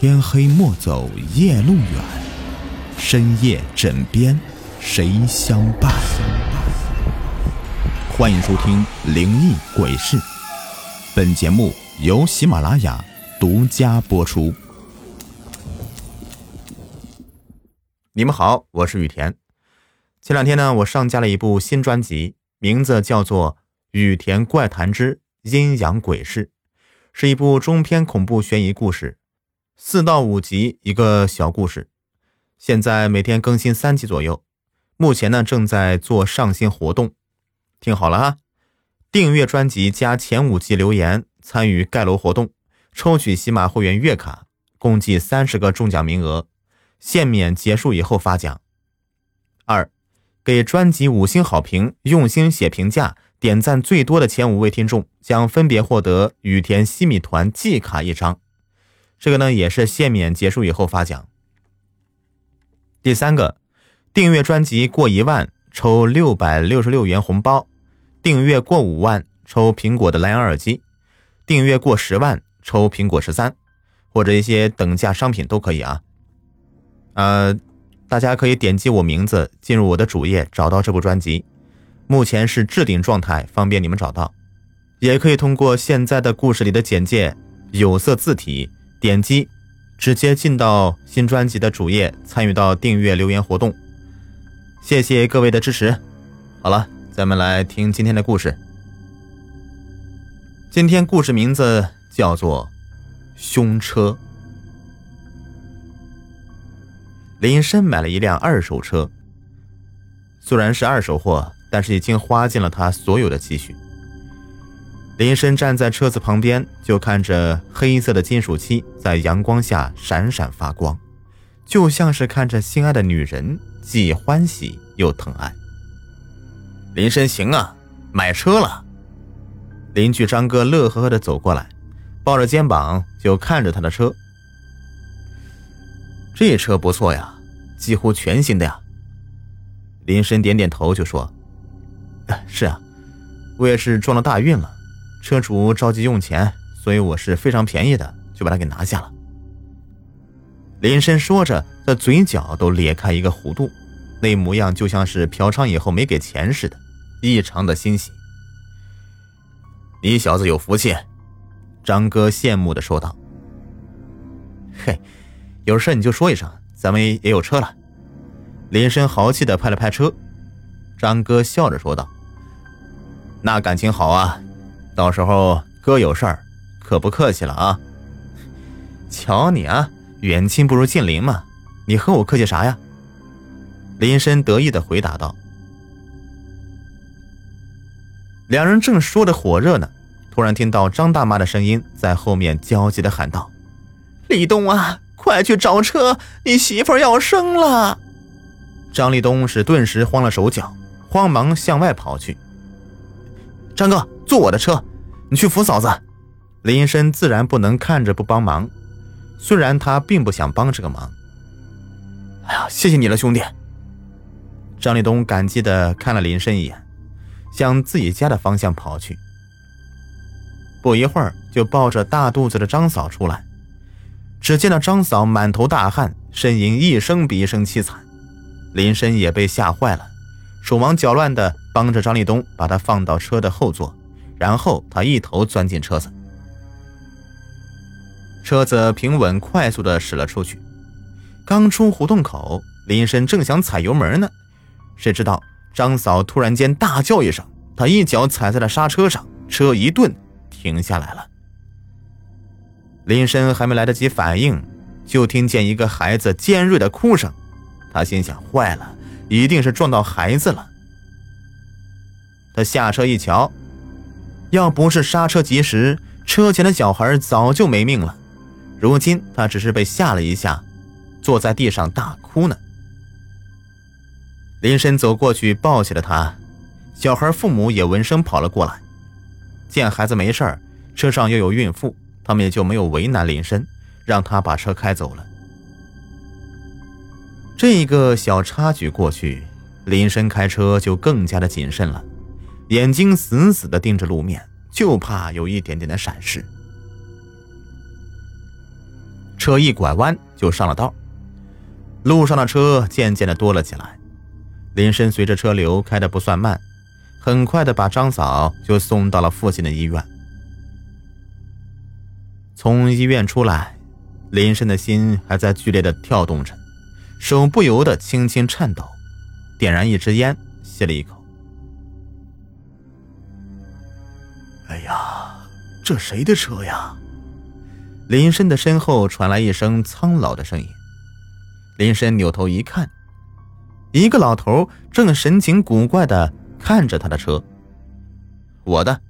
天黑莫走夜路远，深夜枕边谁相伴？欢迎收听《灵异鬼事》，本节目由喜马拉雅独家播出。你们好，我是雨田。前两天呢，我上架了一部新专辑，名字叫做《雨田怪谈之阴阳鬼事》，是一部中篇恐怖悬疑故事。四到五集一个小故事，现在每天更新三集左右。目前呢正在做上新活动，听好了哈！订阅专辑加前五集留言参与盖楼活动，抽取喜马会员月卡，共计三十个中奖名额，限免结束以后发奖。二，给专辑五星好评，用心写评价，点赞最多的前五位听众将分别获得雨田西米团季卡一张。这个呢也是限免结束以后发奖。第三个，订阅专辑过一万抽六百六十六元红包，订阅过五万抽苹果的蓝牙耳机，订阅过十万抽苹果十三，或者一些等价商品都可以啊。呃，大家可以点击我名字进入我的主页找到这部专辑，目前是置顶状态，方便你们找到。也可以通过现在的故事里的简介有色字体。点击，直接进到新专辑的主页，参与到订阅留言活动。谢谢各位的支持。好了，咱们来听今天的故事。今天故事名字叫做《凶车》。林深买了一辆二手车，虽然是二手货，但是已经花尽了他所有的积蓄。林深站在车子旁边，就看着黑色的金属漆在阳光下闪闪发光，就像是看着心爱的女人，既欢喜又疼爱。林深行啊，买车了！邻居张哥乐呵呵的走过来，抱着肩膀就看着他的车。这车不错呀，几乎全新的呀。林深点点头就说：“是啊，我也是撞了大运了。”车主着急用钱，所以我是非常便宜的就把它给拿下了。林深说着，的嘴角都咧开一个弧度，那模样就像是嫖娼以后没给钱似的，异常的欣喜。你小子有福气，张哥羡慕的说道。嘿，有事你就说一声，咱们也有车了。林深豪气的拍了拍车，张哥笑着说道：“那感情好啊。”到时候哥有事儿，可不客气了啊！瞧你啊，远亲不如近邻嘛，你和我客气啥呀？林深得意的回答道。两人正说的火热呢，突然听到张大妈的声音在后面焦急的喊道：“立冬啊，快去找车，你媳妇要生了！”张立东是顿时慌了手脚，慌忙向外跑去。张哥，坐我的车。你去扶嫂子，林深自然不能看着不帮忙，虽然他并不想帮这个忙。哎呀，谢谢你了，兄弟！张立东感激的看了林深一眼，向自己家的方向跑去。不一会儿，就抱着大肚子的张嫂出来。只见到张嫂满头大汗，呻吟一声比一声凄惨。林深也被吓坏了，手忙脚乱的帮着张立东把她放到车的后座。然后他一头钻进车子，车子平稳快速的驶了出去。刚出胡同口，林深正想踩油门呢，谁知道张嫂突然间大叫一声，他一脚踩在了刹车上，车一顿停下来了。林深还没来得及反应，就听见一个孩子尖锐的哭声，他心想：坏了，一定是撞到孩子了。他下车一瞧。要不是刹车及时，车前的小孩早就没命了。如今他只是被吓了一下，坐在地上大哭呢。林深走过去抱起了他，小孩父母也闻声跑了过来。见孩子没事车上又有孕妇，他们也就没有为难林深，让他把车开走了。这一个小插曲过去，林深开车就更加的谨慎了。眼睛死死地盯着路面，就怕有一点点的闪失。车一拐弯就上了道。路上的车渐渐的多了起来，林深随着车流开的不算慢，很快的把张嫂就送到了附近的医院。从医院出来，林深的心还在剧烈的跳动着，手不由得轻轻颤抖，点燃一支烟，吸了一口。哎呀，这谁的车呀？林深的身后传来一声苍老的声音。林深扭头一看，一个老头正神情古怪的看着他的车。我的，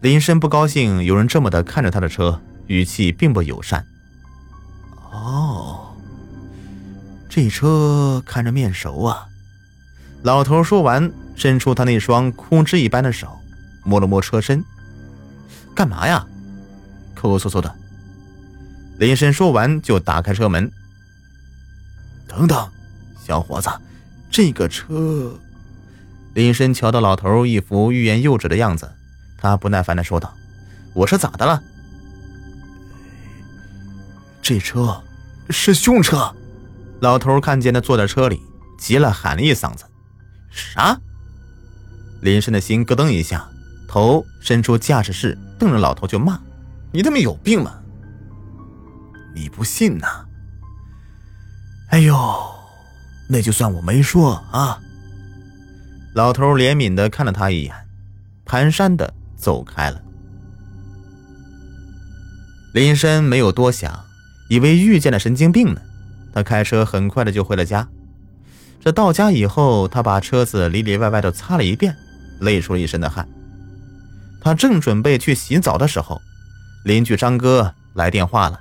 林深不高兴有人这么的看着他的车，语气并不友善。哦，这车看着面熟啊！老头说完，伸出他那双枯枝一般的手，摸了摸车身。干嘛呀？抠抠搜搜的。林深说完就打开车门。等等，小伙子，这个车……林深瞧到老头一副欲言又止的样子，他不耐烦的说道：“我说咋的了？这车是凶车！”老头看见他坐在车里，急了，喊了一嗓子：“啥？”林深的心咯噔一下，头伸出驾驶室，瞪着老头就骂：“你他妈有病吗？你不信呐？”哎呦，那就算我没说啊！老头怜悯的看了他一眼，蹒跚的走开了。林深没有多想，以为遇见了神经病呢。他开车很快的就回了家。这到家以后，他把车子里里外外都擦了一遍，累出了一身的汗。他正准备去洗澡的时候，邻居张哥来电话了，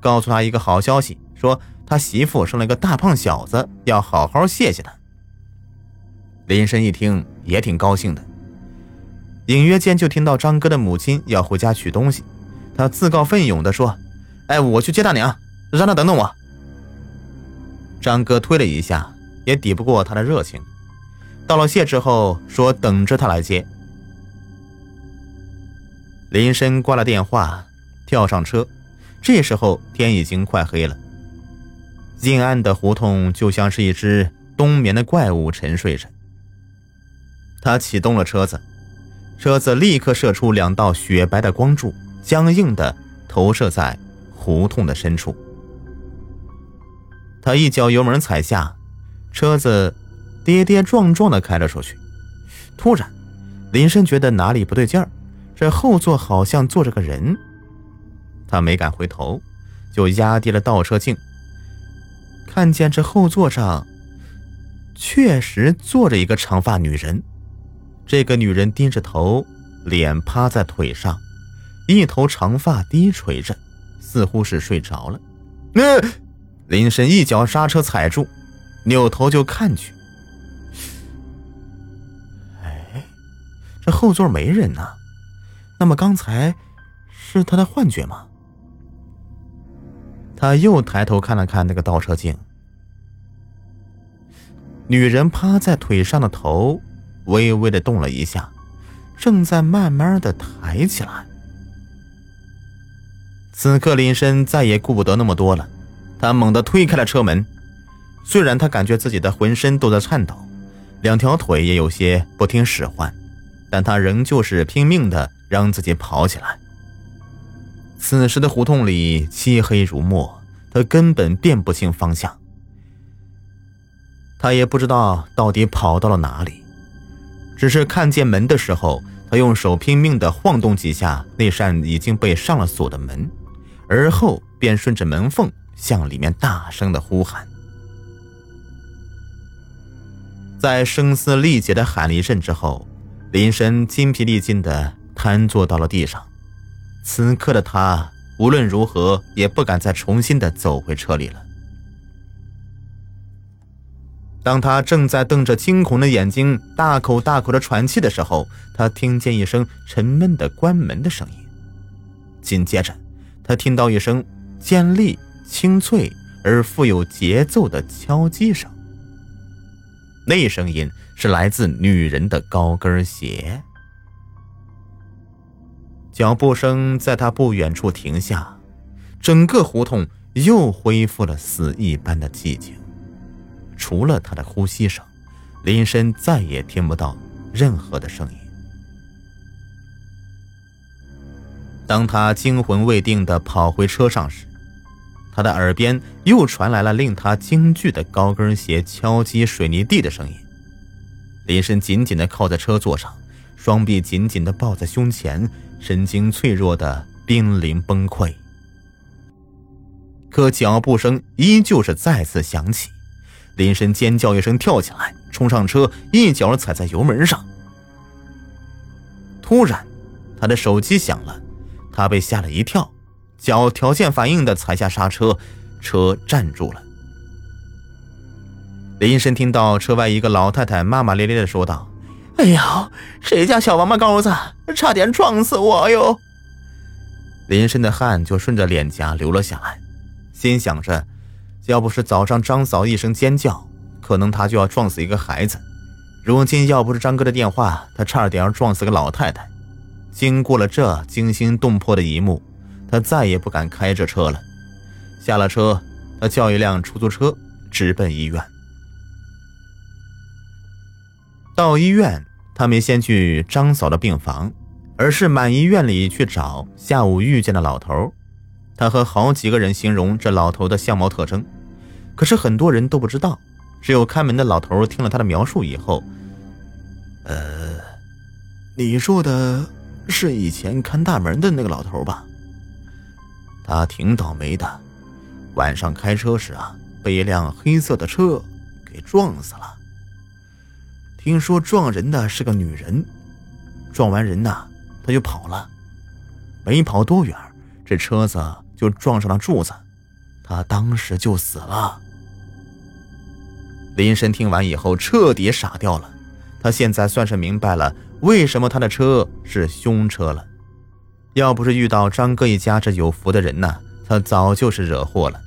告诉他一个好消息，说。他媳妇生了一个大胖小子，要好好谢谢他。林深一听也挺高兴的，隐约间就听到张哥的母亲要回家取东西，他自告奋勇地说：“哎，我去接大娘，让她等等我。”张哥推了一下，也抵不过他的热情，道了谢之后说：“等着他来接。”林深挂了电话，跳上车，这时候天已经快黑了。阴暗的胡同就像是一只冬眠的怪物沉睡着。他启动了车子，车子立刻射出两道雪白的光柱，僵硬的投射在胡同的深处。他一脚油门踩下，车子跌跌撞撞的开了出去。突然，林深觉得哪里不对劲儿，这后座好像坐着个人。他没敢回头，就压低了倒车镜。看见这后座上确实坐着一个长发女人，这个女人低着头，脸趴在腿上，一头长发低垂着，似乎是睡着了。那林深一脚刹车踩住，扭头就看去。哎，这后座没人呐，那么刚才是他的幻觉吗？他又抬头看了看那个倒车镜，女人趴在腿上的头微微的动了一下，正在慢慢的抬起来。此刻林深再也顾不得那么多了，他猛地推开了车门。虽然他感觉自己的浑身都在颤抖，两条腿也有些不听使唤，但他仍旧是拼命的让自己跑起来。此时的胡同里漆黑如墨，他根本辨不清方向。他也不知道到底跑到了哪里，只是看见门的时候，他用手拼命地晃动几下那扇已经被上了锁的门，而后便顺着门缝向里面大声地呼喊。在声嘶力竭地喊了一阵之后，林深筋疲力尽的瘫坐到了地上。此刻的他无论如何也不敢再重新的走回车里了。当他正在瞪着惊恐的眼睛，大口大口的喘气的时候，他听见一声沉闷的关门的声音。紧接着，他听到一声尖利、清脆而富有节奏的敲击声。那声音是来自女人的高跟鞋。脚步声在他不远处停下，整个胡同又恢复了死一般的寂静，除了他的呼吸声，林深再也听不到任何的声音。当他惊魂未定地跑回车上时，他的耳边又传来了令他惊惧的高跟鞋敲击水泥地的声音。林深紧紧地靠在车座上，双臂紧紧的抱在胸前，神经脆弱的濒临崩溃。可脚步声依旧是再次响起，林深尖叫一声，跳起来，冲上车，一脚踩在油门上。突然，他的手机响了。他被吓了一跳，脚条件反应的踩下刹车，车站住了。林深听到车外一个老太太骂骂咧咧的说道：“哎呀，谁家小王八羔子，差点撞死我哟！”林深的汗就顺着脸颊流了下来，心想着，要不是早上张嫂一声尖叫，可能他就要撞死一个孩子；如今要不是张哥的电话，他差点要撞死个老太太。经过了这惊心动魄的一幕，他再也不敢开这车了。下了车，他叫一辆出租车，直奔医院。到医院，他没先去张嫂的病房，而是满医院里去找下午遇见的老头。他和好几个人形容这老头的相貌特征，可是很多人都不知道。只有看门的老头听了他的描述以后，呃，你说的。是以前看大门的那个老头吧？他挺倒霉的，晚上开车时啊，被一辆黑色的车给撞死了。听说撞人的是个女人，撞完人呢，他就跑了，没跑多远，这车子就撞上了柱子，他当时就死了。林深听完以后彻底傻掉了，他现在算是明白了。为什么他的车是凶车了？要不是遇到张哥一家这有福的人呢，他早就是惹祸了。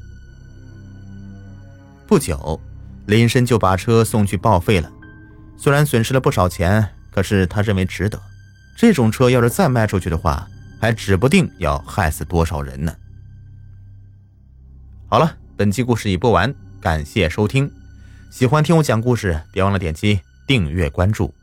不久，林深就把车送去报废了。虽然损失了不少钱，可是他认为值得。这种车要是再卖出去的话，还指不定要害死多少人呢。好了，本期故事已播完，感谢收听。喜欢听我讲故事，别忘了点击订阅关注。